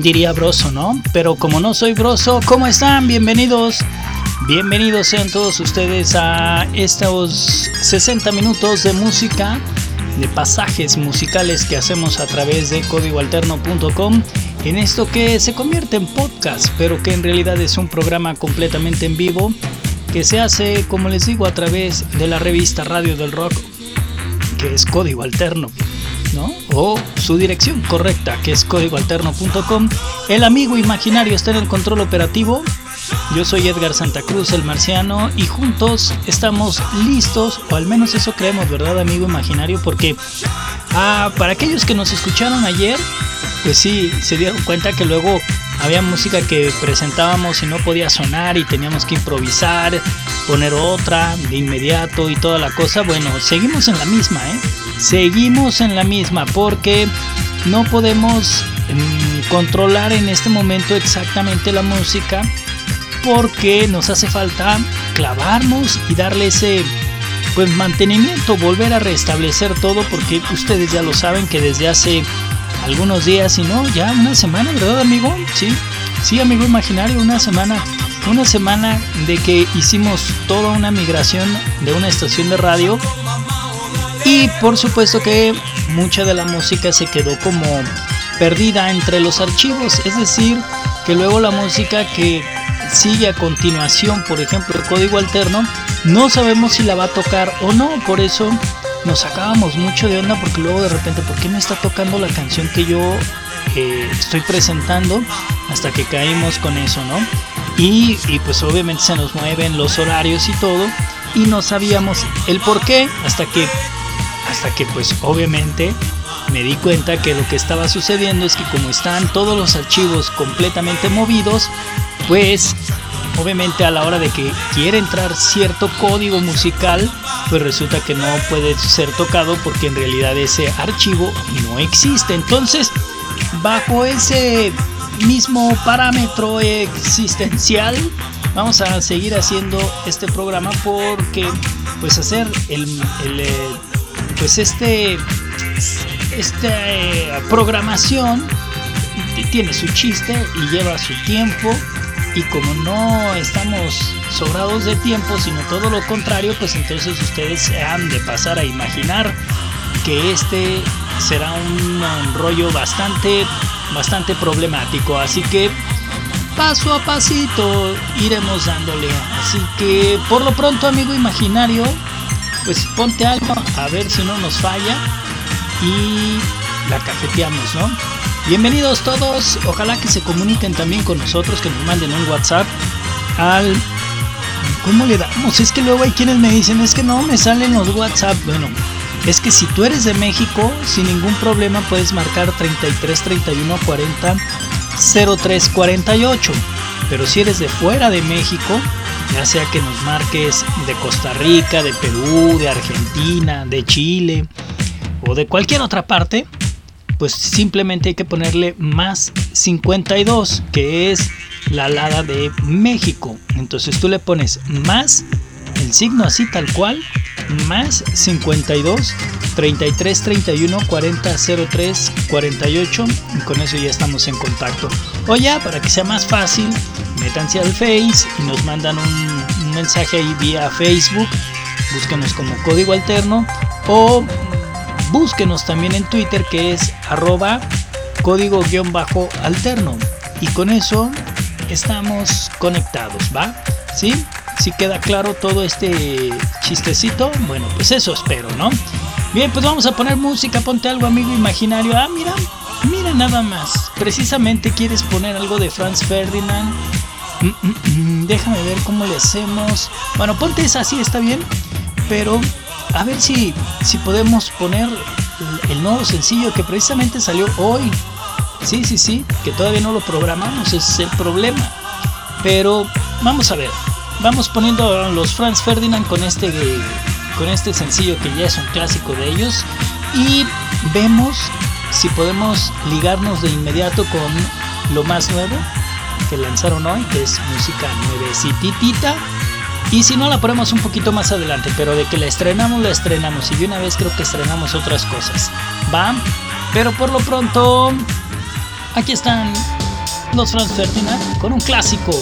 Diría Broso, ¿no? Pero como no soy Broso, ¿cómo están? Bienvenidos. Bienvenidos sean todos ustedes a estos 60 minutos de música, de pasajes musicales que hacemos a través de códigoalterno.com en esto que se convierte en podcast, pero que en realidad es un programa completamente en vivo que se hace, como les digo, a través de la revista Radio del Rock, que es Código Alterno. ¿no? O su dirección correcta, que es códigoalterno.com. El amigo imaginario está en el control operativo. Yo soy Edgar Santa Cruz, el marciano, y juntos estamos listos, o al menos eso creemos, ¿verdad, amigo imaginario? Porque ah, para aquellos que nos escucharon ayer, pues sí, se dieron cuenta que luego había música que presentábamos y no podía sonar y teníamos que improvisar, poner otra de inmediato y toda la cosa. Bueno, seguimos en la misma, ¿eh? Seguimos en la misma porque no podemos mm, controlar en este momento exactamente la música porque nos hace falta clavarnos y darle ese pues mantenimiento, volver a restablecer todo porque ustedes ya lo saben que desde hace algunos días y no, ya una semana, ¿verdad amigo? Sí, sí amigo imaginario, una semana, una semana de que hicimos toda una migración de una estación de radio y por supuesto que mucha de la música se quedó como perdida entre los archivos, es decir, que luego la música que sigue a continuación, por ejemplo, el código alterno, no sabemos si la va a tocar o no, por eso nos sacábamos mucho de onda porque luego de repente, ¿por qué me está tocando la canción que yo eh, estoy presentando? Hasta que caímos con eso, ¿no? Y, y, pues obviamente se nos mueven los horarios y todo y no sabíamos el por qué hasta que hasta que pues obviamente me di cuenta que lo que estaba sucediendo es que como están todos los archivos completamente movidos pues obviamente a la hora de que quiere entrar cierto código musical, pues resulta que no puede ser tocado porque en realidad ese archivo no existe. Entonces, bajo ese mismo parámetro existencial, vamos a seguir haciendo este programa porque pues hacer el, el pues este esta eh, programación tiene su chiste y lleva su tiempo y como no estamos sobrados de tiempo, sino todo lo contrario, pues entonces ustedes han de pasar a imaginar que este será un, rollo bastante, bastante problemático. Así que paso a pasito iremos dándole. Así que por lo pronto, amigo imaginario, pues ponte algo a ver si no nos falla y la cafeteamos, ¿no? Bienvenidos todos, ojalá que se comuniquen también con nosotros, que nos manden un WhatsApp al... ¿Cómo le damos? Es que luego hay quienes me dicen, es que no me salen los WhatsApp. Bueno, es que si tú eres de México, sin ningún problema puedes marcar 33 31 40 03 48. Pero si eres de fuera de México, ya sea que nos marques de Costa Rica, de Perú, de Argentina, de Chile o de cualquier otra parte, pues simplemente hay que ponerle más 52, que es la alada de México. Entonces tú le pones más, el signo así tal cual, más 52, 33, 31, 40, 03, 48. Y con eso ya estamos en contacto. O ya, para que sea más fácil, métanse al Face y nos mandan un, mensaje ahí vía Facebook. Búsquenos como código alterno. O Búsquenos también en Twitter que es arroba código-alterno. Y con eso estamos conectados, ¿va? ¿Sí? Si queda claro todo este chistecito, bueno, pues eso espero, ¿no? Bien, pues vamos a poner música, ponte algo amigo imaginario. Ah, mira, mira nada más. Precisamente quieres poner algo de Franz Ferdinand. Mm, mm, mm, déjame ver cómo le hacemos. Bueno, ponte esa así, está bien. Pero a ver si, si podemos poner el nuevo sencillo que precisamente salió hoy. Sí, sí, sí, que todavía no lo programamos, ese es el problema. Pero vamos a ver, vamos poniendo a los Franz Ferdinand con este, con este sencillo que ya es un clásico de ellos y vemos si podemos ligarnos de inmediato con lo más nuevo que lanzaron hoy, que es música nuevecitita. Y si no, la ponemos un poquito más adelante, pero de que la estrenamos, la estrenamos. Y de una vez creo que estrenamos otras cosas. ¿Va? Pero por lo pronto, aquí están los Franz Ferdinand con un clásico.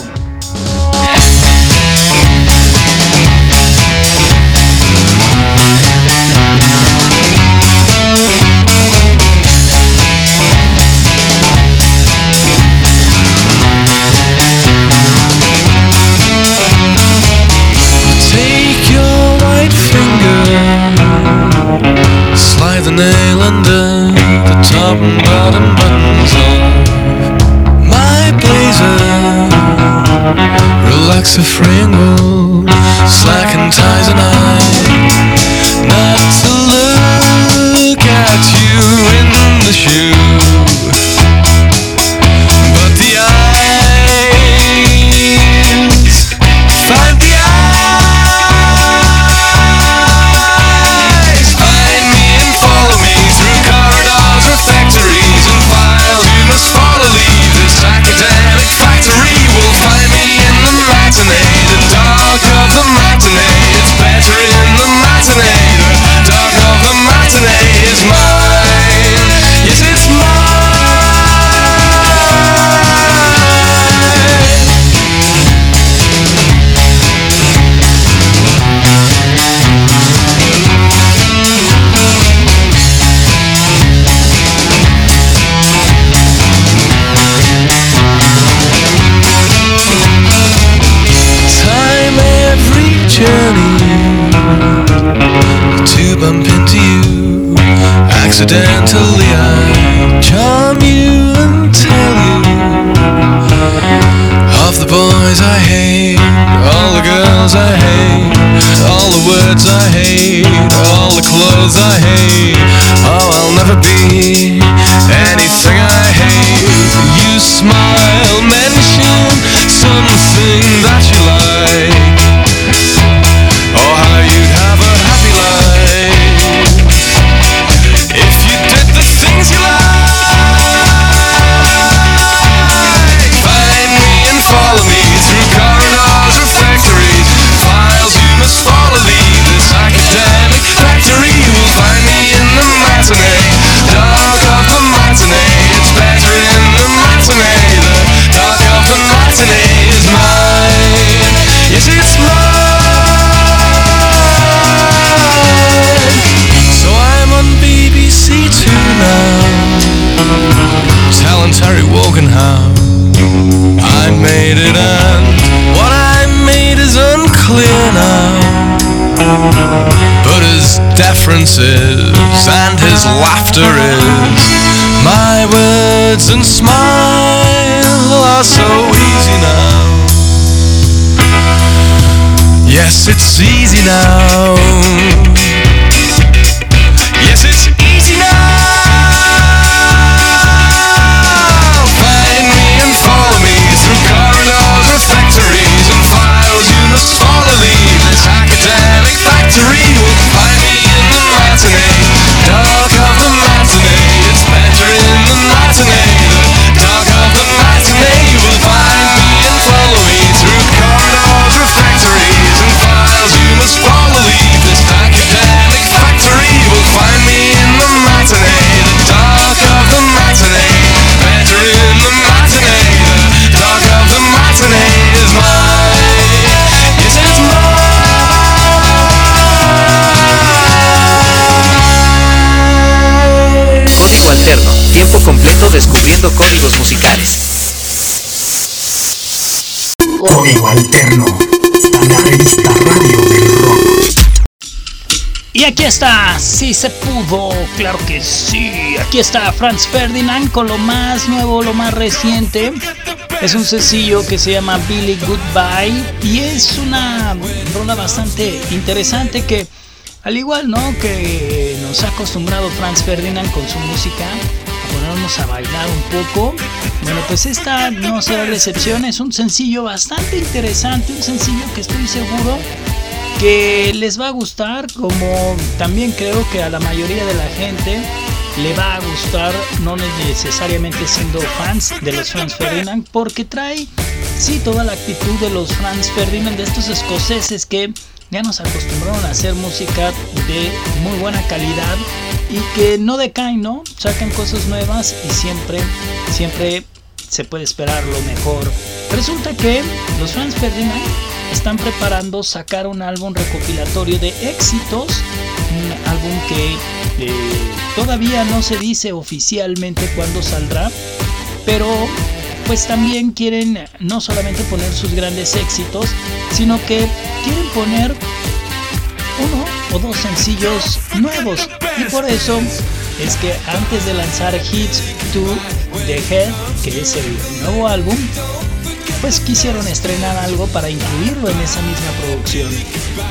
to you accidentally. I La revista radio del rock. Y aquí está, sí se pudo, claro que sí. Aquí está Franz Ferdinand con lo más nuevo, lo más reciente. Es un sencillo que se llama Billy Goodbye y es una rola bastante interesante que, al igual ¿no? que nos ha acostumbrado Franz Ferdinand con su música, ponernos a bailar un poco. Bueno, pues esta no será la excepción, es un sencillo bastante interesante, un sencillo que estoy seguro que les va a gustar, como también creo que a la mayoría de la gente le va a gustar, no necesariamente siendo fans de los Franz Ferdinand, porque trae, sí, toda la actitud de los Franz Ferdinand, de estos escoceses que ya nos acostumbraron a hacer música de muy buena calidad y que no decaen, ¿no? Sacan cosas nuevas y siempre, siempre se puede esperar lo mejor. Resulta que los Franz Ferdinand están preparando sacar un álbum recopilatorio de éxitos, un álbum que eh, todavía no se dice oficialmente cuándo saldrá, pero pues también quieren no solamente poner sus grandes éxitos, sino que quieren poner o dos sencillos nuevos. Y por eso es que antes de lanzar Hits to the Head, que es el nuevo álbum, pues quisieron estrenar algo para incluirlo en esa misma producción.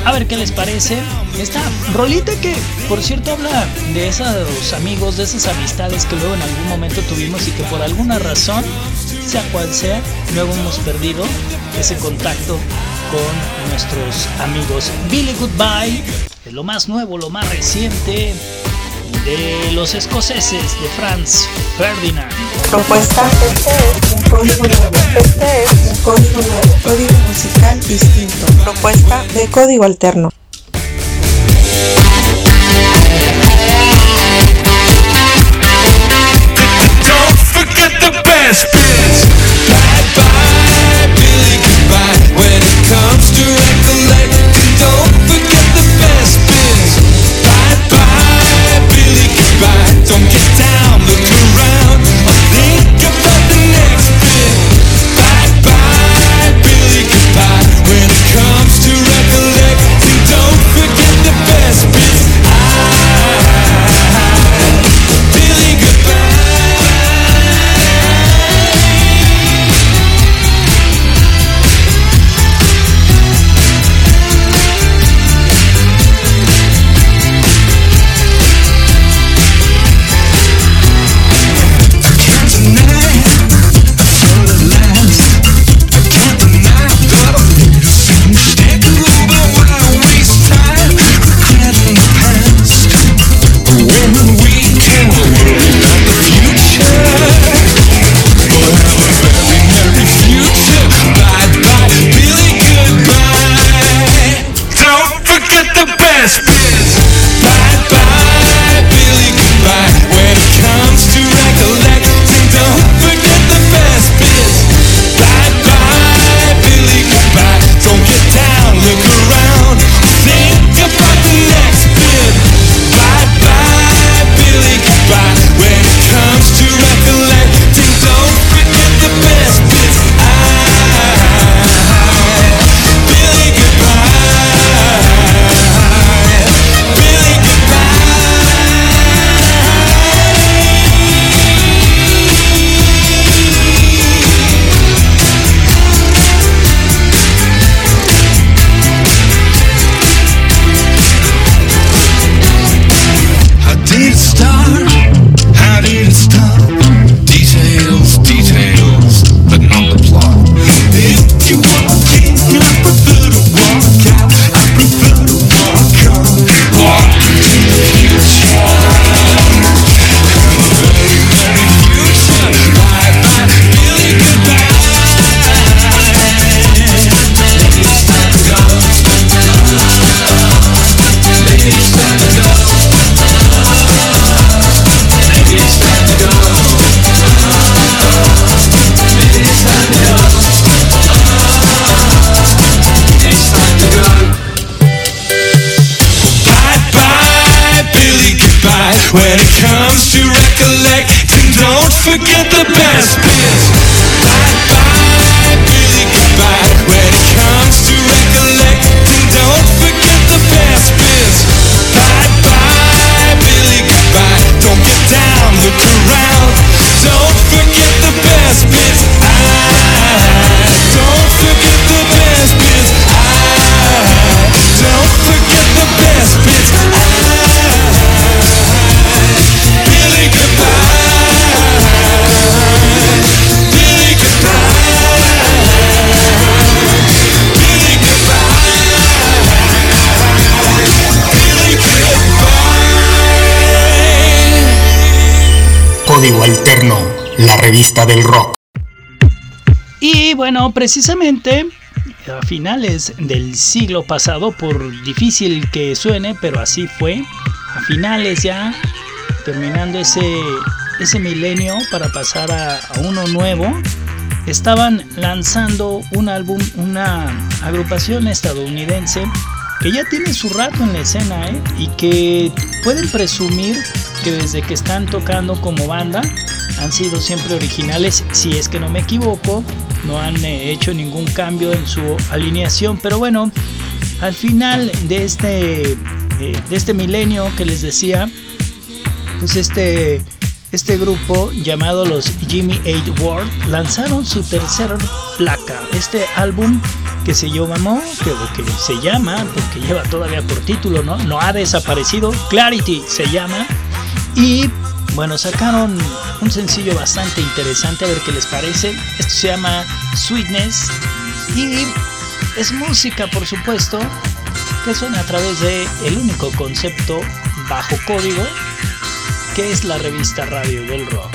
A ver qué les parece. Esta rolita que, por cierto, habla de esos amigos, de esas amistades que luego en algún momento tuvimos y que por alguna razón, sea cual sea, luego hemos perdido ese contacto con nuestros amigos. Billy Goodbye lo más nuevo, lo más reciente de los escoceses de Franz Ferdinand. Propuesta, este es un código nuevo. Este es un código nuevo. Código musical distinto. Propuesta de código alterno. Don't forget the best When it comes to recollecting, don't forget the best bits. Alterno, la revista del rock. Y bueno, precisamente a finales del siglo pasado, por difícil que suene, pero así fue, a finales ya, terminando ese, ese milenio para pasar a, a uno nuevo, estaban lanzando un álbum, una agrupación estadounidense que ya tiene su rato en la escena ¿eh? y que pueden presumir que desde que están tocando como banda han sido siempre originales, si es que no me equivoco, no han eh, hecho ningún cambio en su alineación, pero bueno, al final de este, eh, de este milenio que les decía, pues este, este grupo llamado los Jimmy Eight World lanzaron su tercer placa, este álbum que se llamó, que, que se llama, porque lleva todavía por título, ¿no? No ha desaparecido, Clarity se llama, y bueno, sacaron un sencillo bastante interesante, a ver qué les parece. Esto se llama Sweetness y es música, por supuesto, que suena a través de el único concepto bajo código que es la revista Radio del Rock.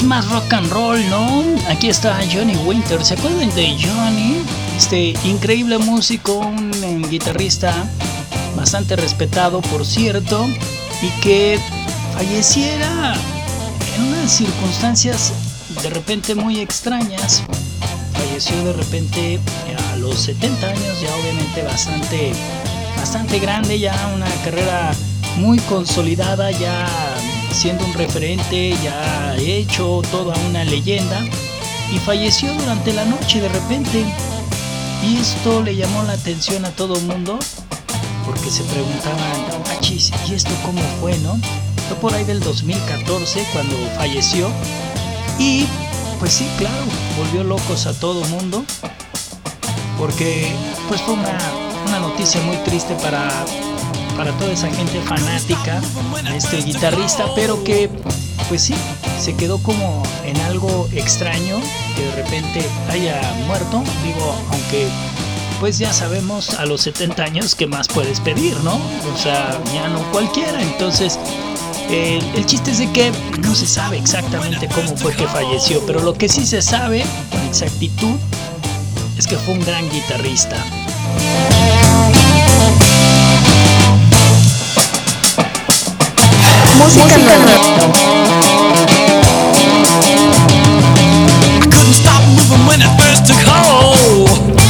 Más rock and roll, no? Aquí está Johnny Winter. ¿Se acuerdan de Johnny? Este increíble músico, un eh, guitarrista bastante respetado, por cierto, y que falleciera en unas circunstancias de repente muy extrañas. Falleció de repente a los 70 años, ya obviamente bastante, bastante grande, ya una carrera muy consolidada, ya siendo un referente, ya hecho toda una leyenda, y falleció durante la noche de repente. Y esto le llamó la atención a todo el mundo, porque se preguntaban, machis, ¿y esto cómo fue, no? Fue por ahí del 2014 cuando falleció. Y pues sí, claro, volvió locos a todo el mundo, porque pues fue una, una noticia muy triste para para toda esa gente fanática de este guitarrista, pero que pues sí, se quedó como en algo extraño que de repente haya muerto, digo, aunque pues ya sabemos a los 70 años que más puedes pedir, ¿no? O sea, ya no cualquiera, entonces el, el, chiste es de que no se sabe exactamente cómo fue que falleció, pero lo que sí se sabe con exactitud es que fue un gran guitarrista. Música nueva. I couldn't stop moving when it first took hold.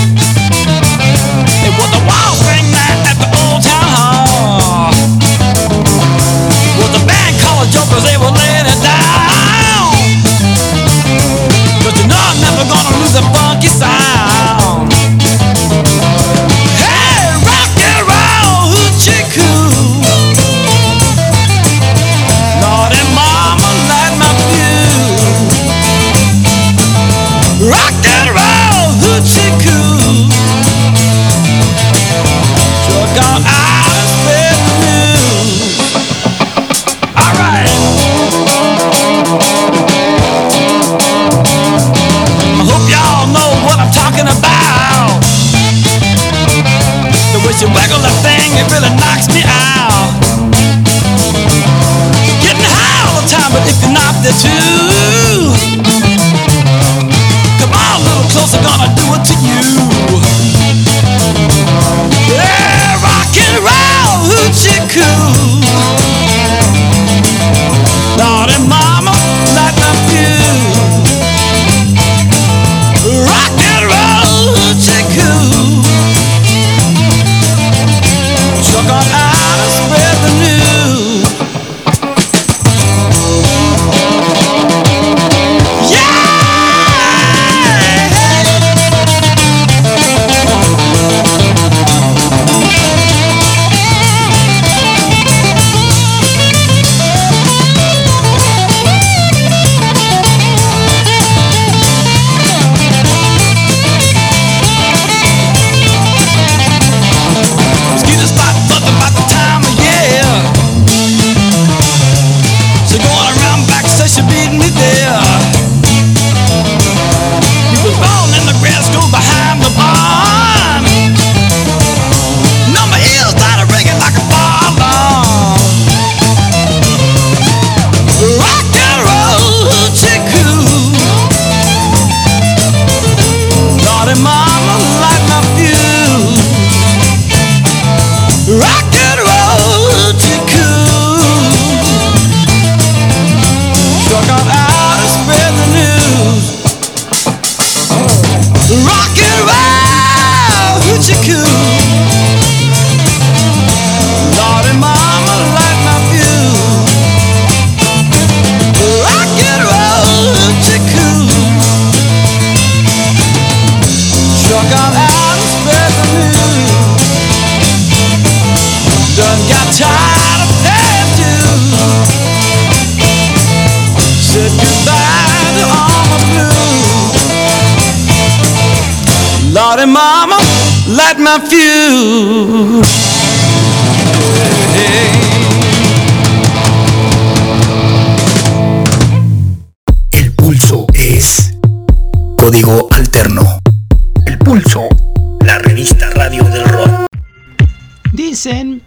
If my fuse. El pulso es código alterno. El pulso, la revista radio del rock. Dicen,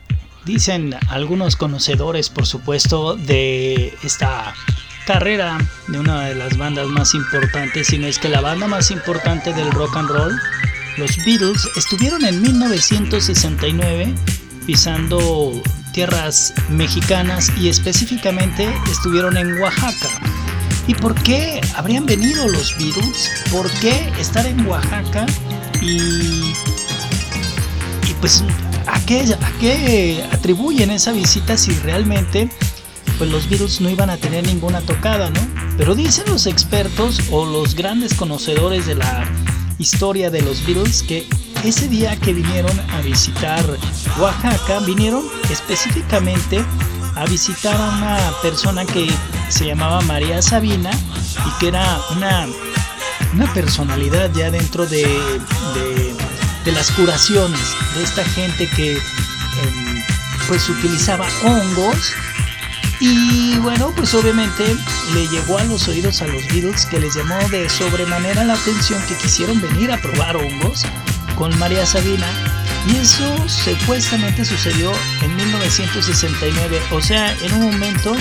dicen algunos conocedores, por supuesto, de esta carrera de una de las bandas más importantes, si no es que la banda más importante del rock and roll, los Beatles, estuvieron en 1969 pisando tierras mexicanas y específicamente estuvieron en Oaxaca. ¿Y por qué habrían venido los Beatles? ¿Por qué estar en Oaxaca? Y, pues, ¿a qué, ¿a qué atribuyen esa visita si realmente pues los Beatles no iban a tener ninguna tocada, ¿no? Pero dicen los expertos o los grandes conocedores de la historia de los Beatles que ese día que vinieron a visitar Oaxaca, vinieron específicamente a visitar a una persona que se llamaba María Sabina y que era una, una personalidad ya dentro de, de, las curaciones, de esta gente que em, pues utilizaba hongos y bueno, pues obviamente le llegó a los oídos a los Beatles que les llamó de sobremanera la atención que quisieron venir a probar hongos con María Sabina. Y eso supuestamente sucedió en 1969, o sea, en un momento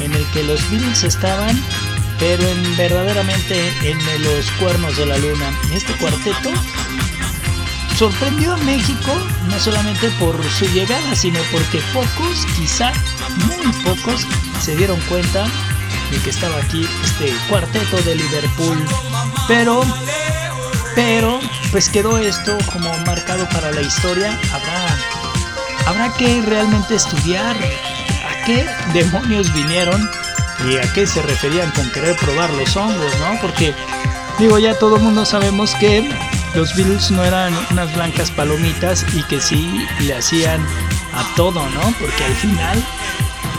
en el que los Beatles estaban, pero en verdaderamente en los cuernos de la luna. Este cuarteto sorprendió a México no solamente por su llegada, sino porque pocos, quizá muy pocos, se dieron cuenta de que estaba aquí este cuarteto de Liverpool. Pero, pero, pues quedó esto como marcado para la historia. Habrá, habrá que realmente estudiar a qué demonios vinieron y a qué se referían con querer probar los hongos, ¿no? Porque, digo, ya todo el mundo sabemos que los Beatles no eran unas blancas palomitas y que sí le hacían a todo, ¿no? Porque al final,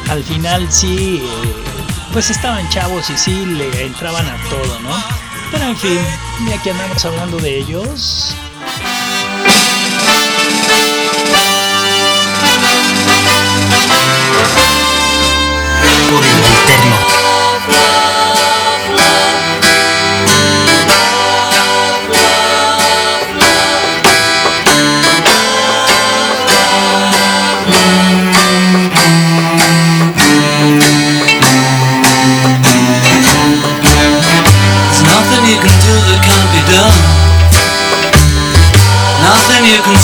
al final sí, eh, pues estaban chavos y sí le entraban a todo, ¿no? Pero en fin, ya que andamos hablando de ellos. Código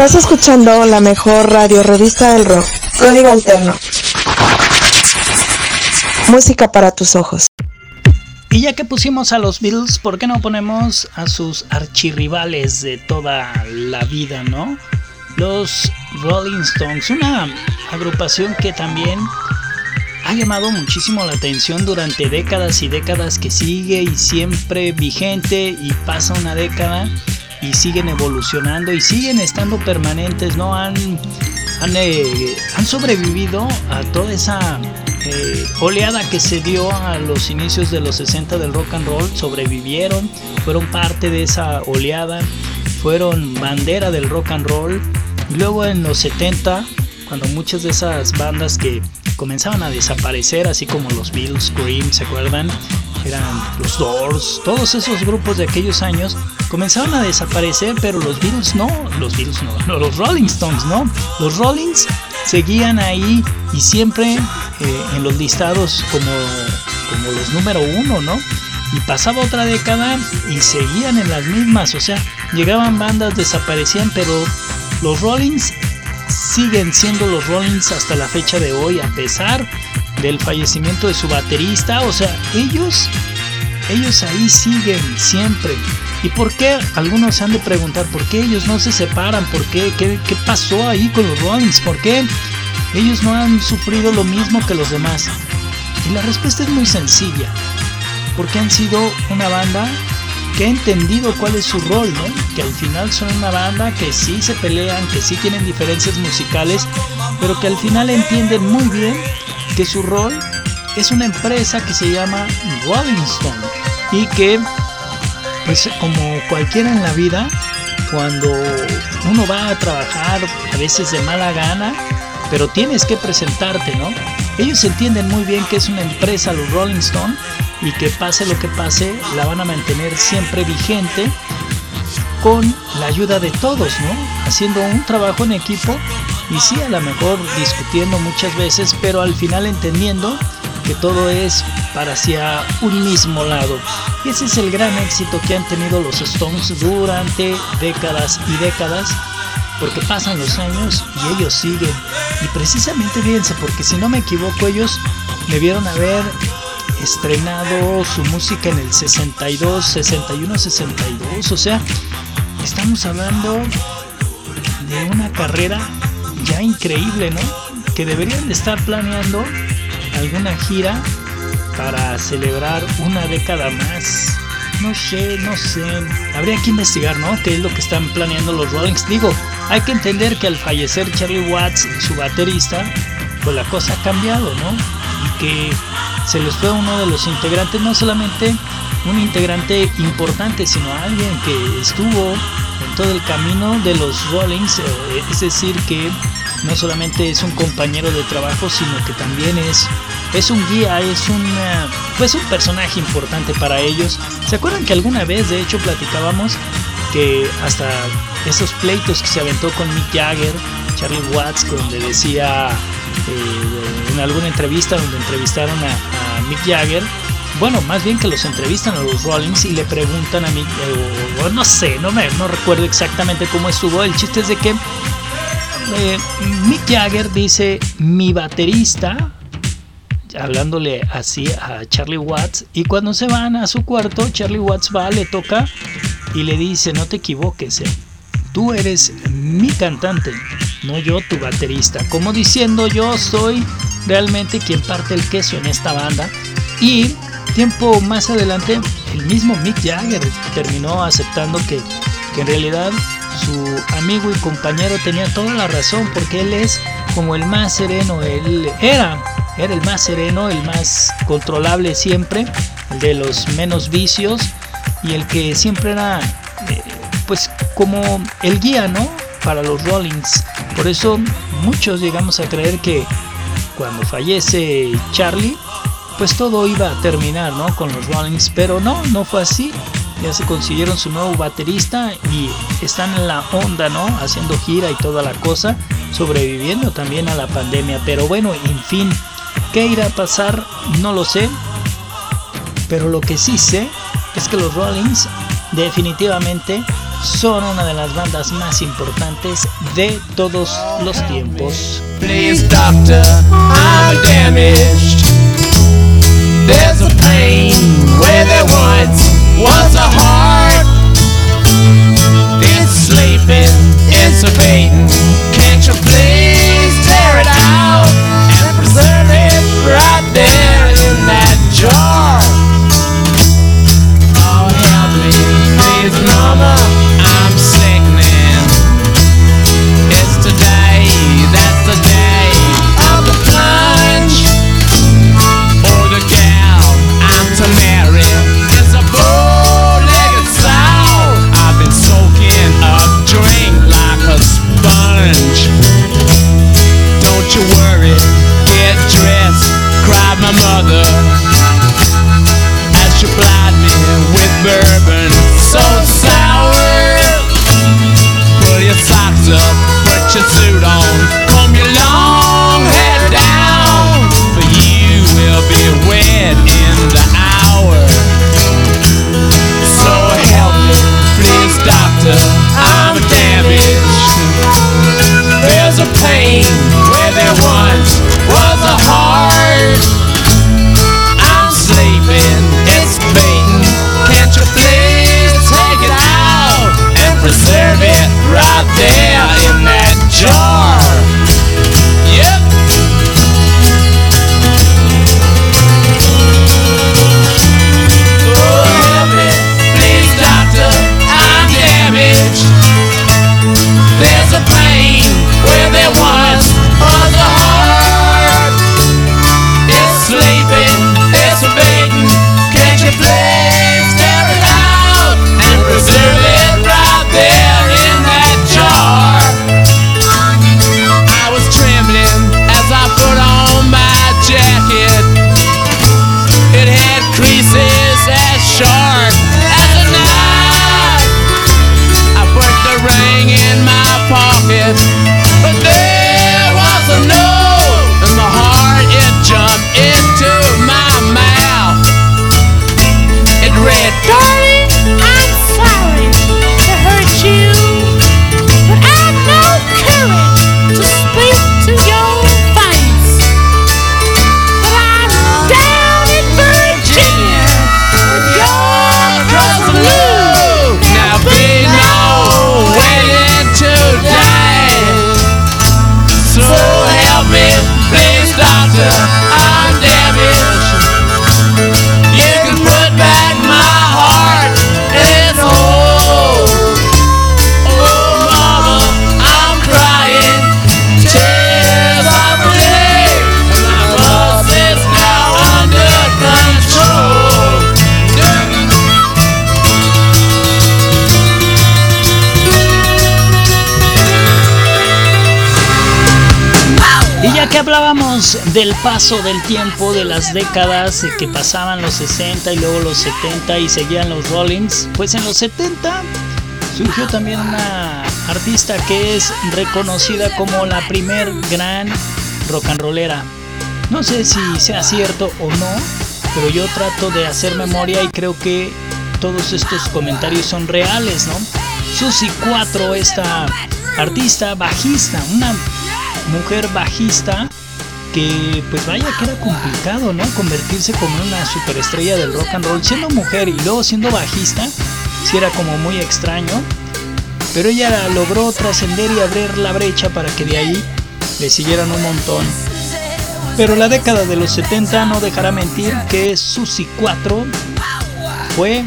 Estás escuchando la mejor radio revista del rock. Código Alterno. Música para tus ojos. Y ya que pusimos a los Beatles, ¿por qué no ponemos a sus archirrivales de toda la vida, no? Los Rolling Stones, una agrupación que también ha llamado muchísimo la atención durante décadas y décadas que sigue y siempre vigente y pasa una década y siguen evolucionando y siguen estando permanentes, ¿no? Han, han, eh, han sobrevivido a toda esa eh, oleada que se dio a los inicios de los 60 del rock and roll, sobrevivieron, fueron parte de esa oleada, fueron bandera del rock and roll. Luego en los 70, cuando muchas de esas bandas que comenzaban a desaparecer, así como los Beatles, Cream, ¿se acuerdan? Eran los Doors, todos esos grupos de aquellos años comenzaron a desaparecer, pero los Beatles no, los Beatles no, no los Rolling Stones no, los Rollings seguían ahí y siempre eh, en los listados como, como los número uno, ¿no? Y pasaba otra década y seguían en las mismas, o sea, llegaban bandas, desaparecían, pero los Rollings siguen siendo los Rollings hasta la fecha de hoy, a pesar del fallecimiento de su baterista, o sea, ellos, ellos ahí siguen siempre. ¿Y por qué? Algunos se han de preguntar, ¿por qué ellos no se separan? ¿Por qué? ¿Qué, qué pasó ahí con los Rollins? ¿Por qué ellos no han sufrido lo mismo que los demás? Y la respuesta es muy sencilla. Porque han sido una banda que ha entendido cuál es su rol, ¿no? Que al final son una banda que sí se pelean, que sí tienen diferencias musicales, pero que al final entienden muy bien que su rol es una empresa que se llama Rolling Stone y que pues como cualquiera en la vida, cuando uno va a trabajar a veces de mala gana, pero tienes que presentarte, ¿no? Ellos entienden muy bien que es una empresa, los Rolling Stone, y que pase lo que pase, la van a mantener siempre vigente con la ayuda de todos, ¿no? Haciendo un trabajo en equipo y sí, a lo mejor discutiendo muchas veces, pero al final entendiendo que todo es para hacia un mismo lado. Y ese es el gran éxito que han tenido los Stones durante décadas y décadas, porque pasan los años y ellos siguen. Y precisamente fíjense, porque si no me equivoco, ellos debieron haber estrenado su música en el 62, 61, 62, o sea, estamos hablando de una carrera ya increíble, ¿no? Que deberían de estar planeando alguna gira para celebrar una década más. No sé, no sé. Habría que investigar, ¿no? ¿Qué es lo que están planeando los Rollings? Digo, hay que entender que al fallecer Charlie Watts, su baterista, pues la cosa ha cambiado, ¿no? Y que se les fue uno de los integrantes, no solamente un integrante importante, sino alguien que estuvo en todo el camino de los Rollings, eh, es decir, que no solamente es un compañero de trabajo, sino que también es, es un guía, es un, pues un personaje importante para ellos. ¿Se acuerdan que alguna vez, de hecho, platicábamos que hasta esos pleitos que se aventó con Mick Jagger, Charlie Watts, donde decía eh, alguna entrevista donde entrevistaron a, Mick Jagger, bueno, más bien que los entrevistan a los Rollins y le preguntan a Mick, o, o no sé, no me no recuerdo exactamente cómo estuvo. El chiste es de que eh, Mick Jagger dice, mi baterista, hablándole así a Charlie Watts, y cuando se van a su cuarto, Charlie Watts va, le toca y le dice, no te equivoques, eh, tú eres mi cantante, no yo tu baterista, como diciendo yo soy realmente quien parte el queso en esta banda. Y tiempo más adelante, el mismo Mick Jagger terminó aceptando que, que en realidad su amigo y compañero tenía toda la razón porque él es como el más sereno, él era, era el más sereno, el más controlable siempre, el de los menos vicios y el que siempre era eh, pues como el guía, ¿no? Para los Rollings. Por eso muchos llegamos a creer que cuando fallece Charlie, pues todo iba a terminar, ¿no? Con los Rollings, pero no, no fue así ya se consiguieron su nuevo baterista y están en la onda, ¿no? Haciendo gira y toda la cosa, sobreviviendo también a la pandemia. Pero bueno, en fin, ¿qué irá a pasar? No lo sé. Pero lo que sí sé es que los Rollins definitivamente son una de las bandas más importantes de todos los tiempos. Please, doctor, I'm damaged. There's a pain where there once was a heart. It's sleeping, it's a del paso del tiempo, de las décadas eh, que pasaban los 60 y luego los 70 y seguían los Rollins, pues en los 70 surgió también una artista que es reconocida como la primer gran rock and rollera. No sé si sea cierto o no, pero yo trato de hacer memoria y creo que todos estos comentarios son reales, ¿no? Susi 4, esta artista bajista, una mujer bajista que pues vaya que era complicado, ¿no? Convertirse como una superestrella del rock and roll siendo mujer y luego siendo bajista, sí era como muy extraño, pero ella logró trascender y abrir la brecha para que de ahí le siguieran un montón. Pero la década de los 70 no dejará mentir que Susi 4 fue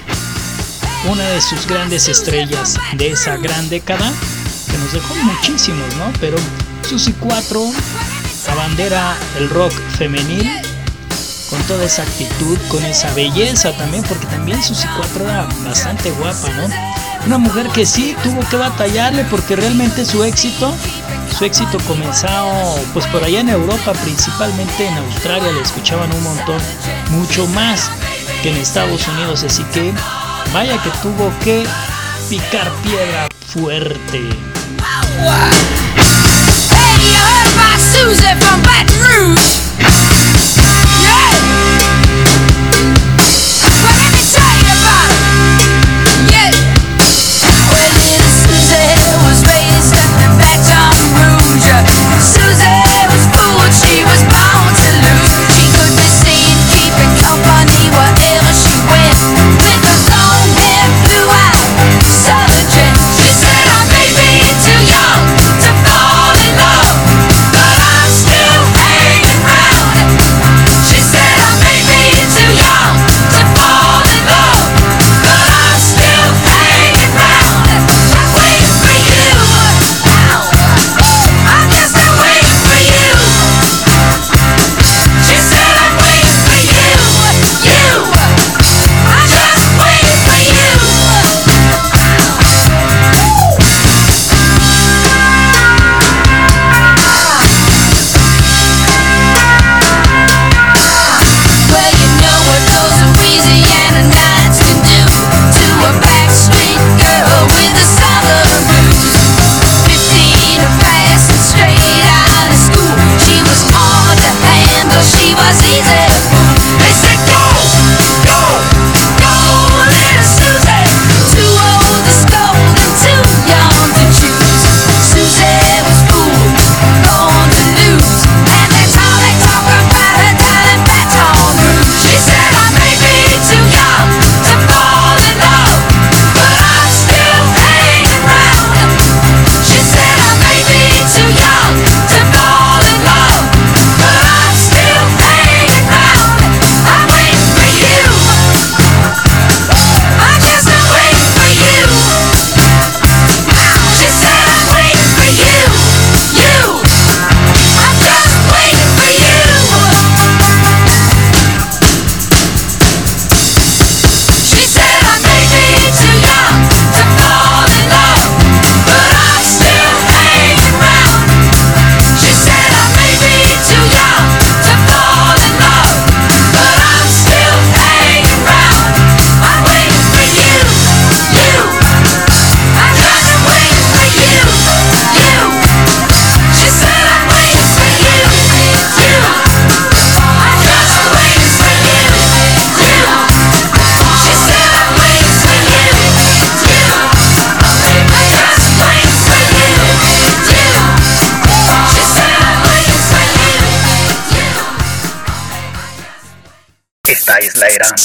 una de sus grandes estrellas de esa gran década que nos dejó muchísimos, ¿no? Pero Susi 4 abandera el rock femenil con toda esa actitud, con esa belleza también, porque también Susi 4 era bastante guapa, ¿no? Una mujer que sí tuvo que batallarle porque realmente su éxito, su éxito comenzó pues por allá en Europa, principalmente en Australia, le escuchaban un montón, mucho más que en Estados Unidos, así que vaya que tuvo que picar piedra fuerte. Susie from Baton Rouge?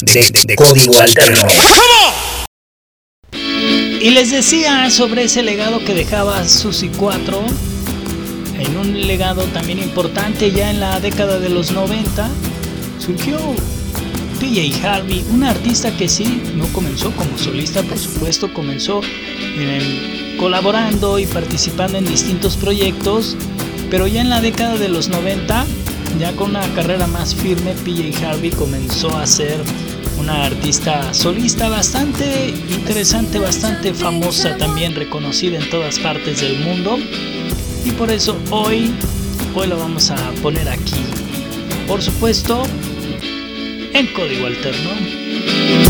de, código alterno. Y les decía sobre ese legado que dejaba Susi 4, en un legado también importante ya en la década de los 90, surgió PJ Harvey, un artista que sí, no comenzó como solista, por supuesto, comenzó eh, colaborando y participando en distintos proyectos, pero ya en la década de los 90 ya con una carrera más firme, PJ Harvey comenzó a ser una artista solista bastante interesante, bastante famosa, también reconocida en todas partes del mundo. Y por eso hoy, hoy la vamos a poner aquí. Por supuesto, en código alterno.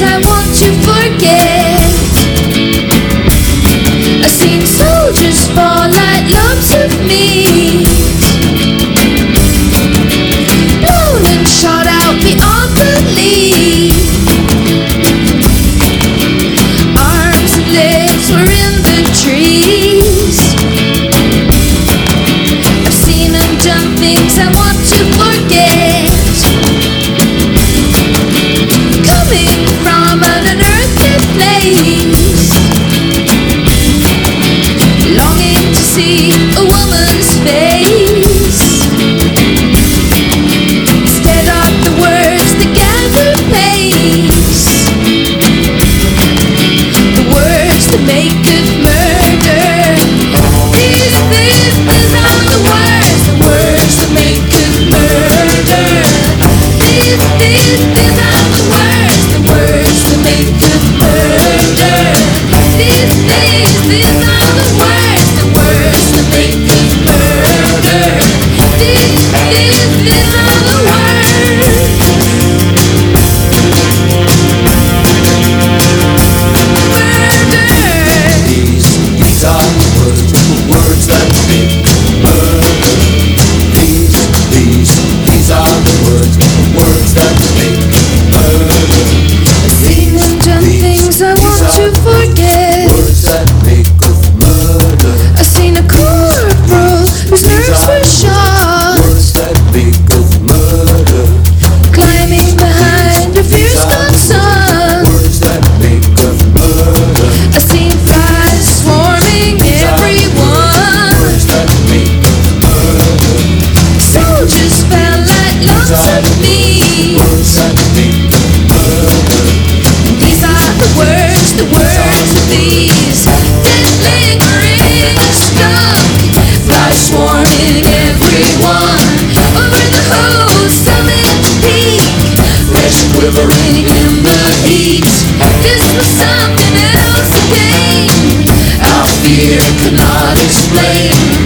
I want to forget. Quivering in the heat this was something else Our fear explain.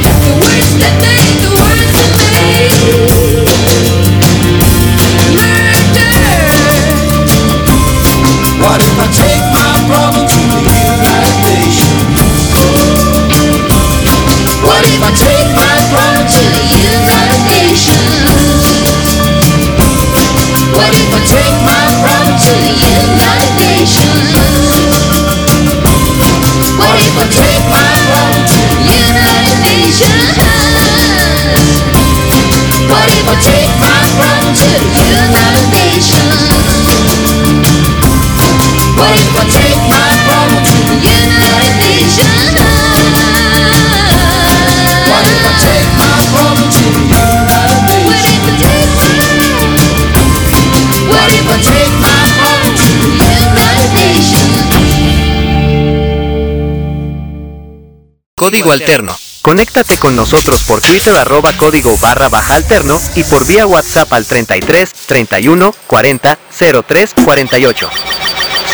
Código Alterno. Conéctate con nosotros por Twitter arroba código barra baja alterno y por vía WhatsApp al 33 31 40 03 48.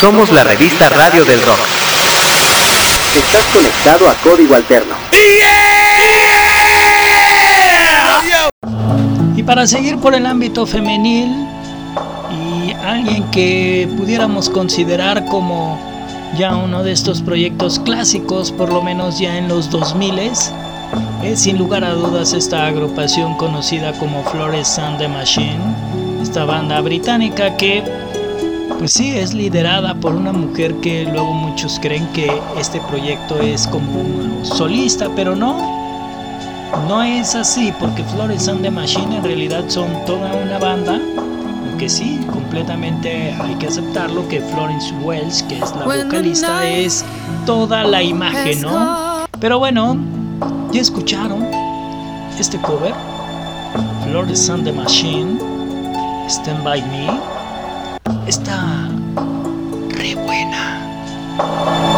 Somos la revista Radio del Rock. Estás conectado a Código Alterno. Y para seguir por el ámbito femenil y alguien que pudiéramos considerar como ya uno de estos proyectos clásicos, por lo menos ya en los 2000 es sin lugar a dudas esta agrupación conocida como Flores and the Machine, esta banda británica que pues sí es liderada por una mujer que luego muchos creen que este proyecto es como un solista, pero no, no es así, porque Flores and the Machine en realidad son toda una banda, aunque sí, completamente hay que aceptarlo que Florence Wells, que es la vocalista, es toda la imagen, ¿no? Pero bueno, ya escucharon este cover, Flores and the Machine, Stand By Me, está re buena.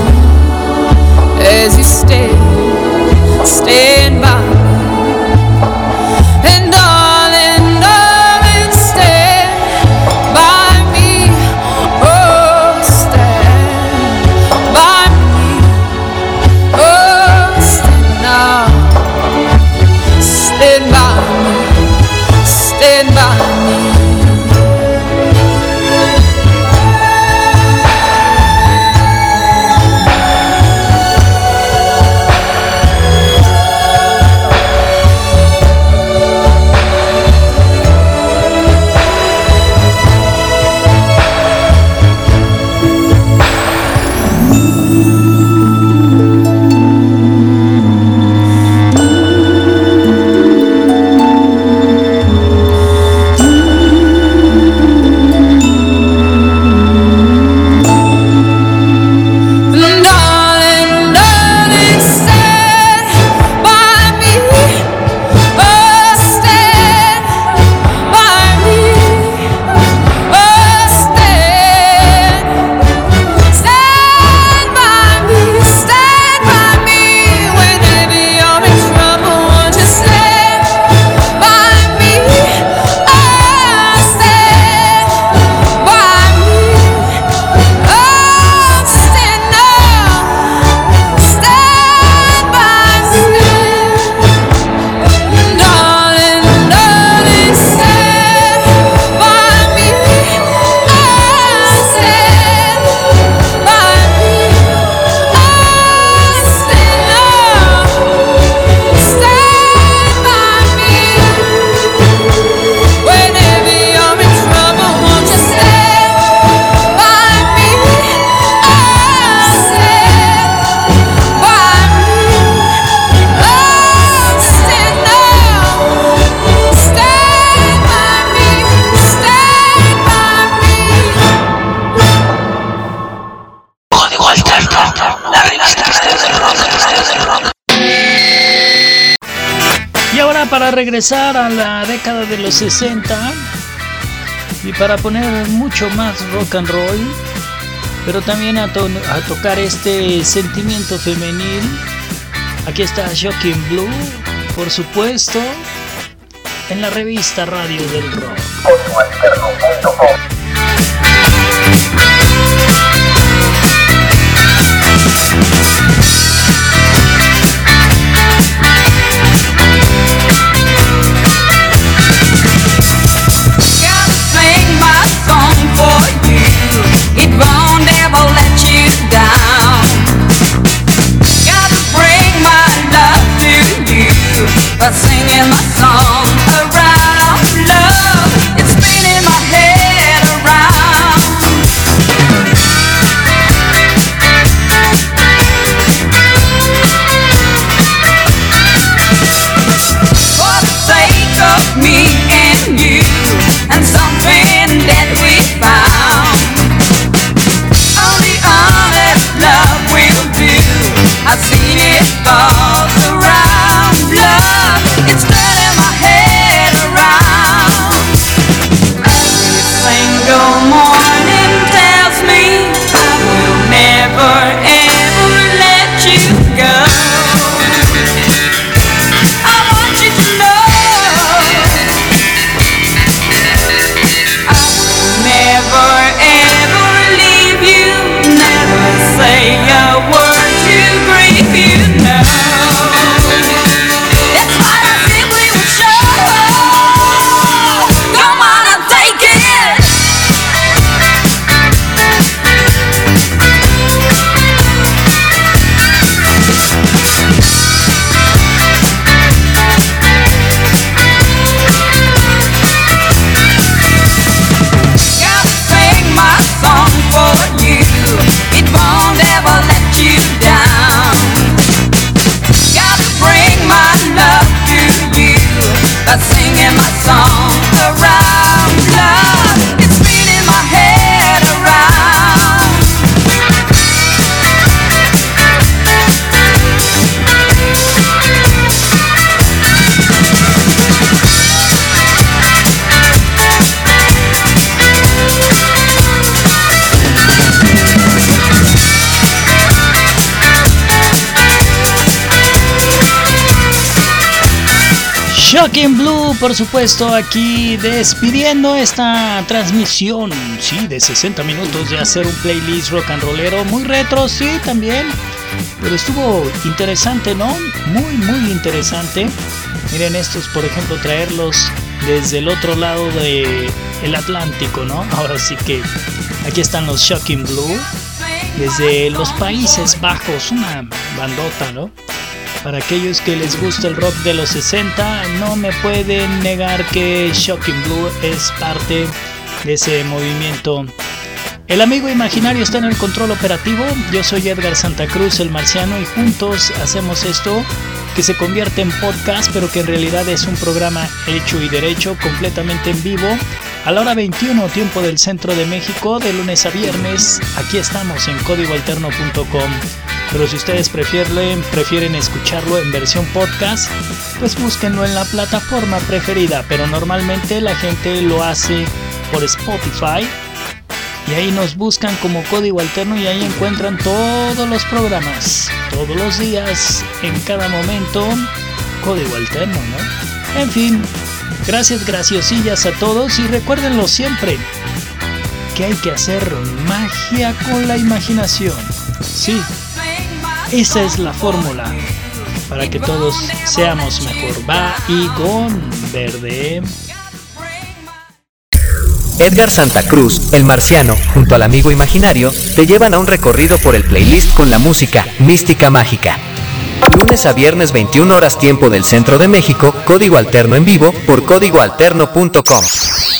regresar a la década de los 60 y para poner mucho más rock and roll, pero también a, to- a tocar este sentimiento femenil, aquí está Shocking Blue, por supuesto, en la revista Radio del Rock. but singing my song. Shocking Blue, por supuesto, aquí despidiendo esta transmisión, sí, de 60 minutos de hacer un playlist rock and rollero, muy retro, sí, también, pero estuvo interesante, ¿no? Muy, muy interesante. Miren estos, por ejemplo, traerlos desde el otro lado el Atlántico, ¿no? Ahora sí que aquí están los Shocking Blue, desde los Países Bajos, una bandota, ¿no? Para aquellos que les gusta el rock de los 60, no me pueden negar que Shocking Blue es parte de ese movimiento. El amigo imaginario está en el control operativo. Yo soy Edgar Santa Cruz, el marciano, y juntos hacemos esto que se convierte en podcast, pero que en realidad es un programa hecho y derecho, completamente en vivo. A la hora 21, tiempo del centro de México, de lunes a viernes. Aquí estamos en códigoalterno.com. Pero si ustedes prefieren, prefieren escucharlo en versión podcast, pues búsquenlo en la plataforma preferida. Pero normalmente la gente lo hace por Spotify. Y ahí nos buscan como código alterno y ahí encuentran todos los programas. Todos los días, en cada momento, código alterno, ¿no? En fin, gracias graciosillas a todos y recuérdenlo siempre que hay que hacer magia con la imaginación. Sí, esa es la fórmula para que todos seamos mejor. Va y con verde. Edgar Santa Cruz, el marciano, junto al amigo imaginario, te llevan a un recorrido por el playlist con la música Mística Mágica. Lunes a viernes 21 horas tiempo del centro de México, código alterno en vivo por códigoalterno.com.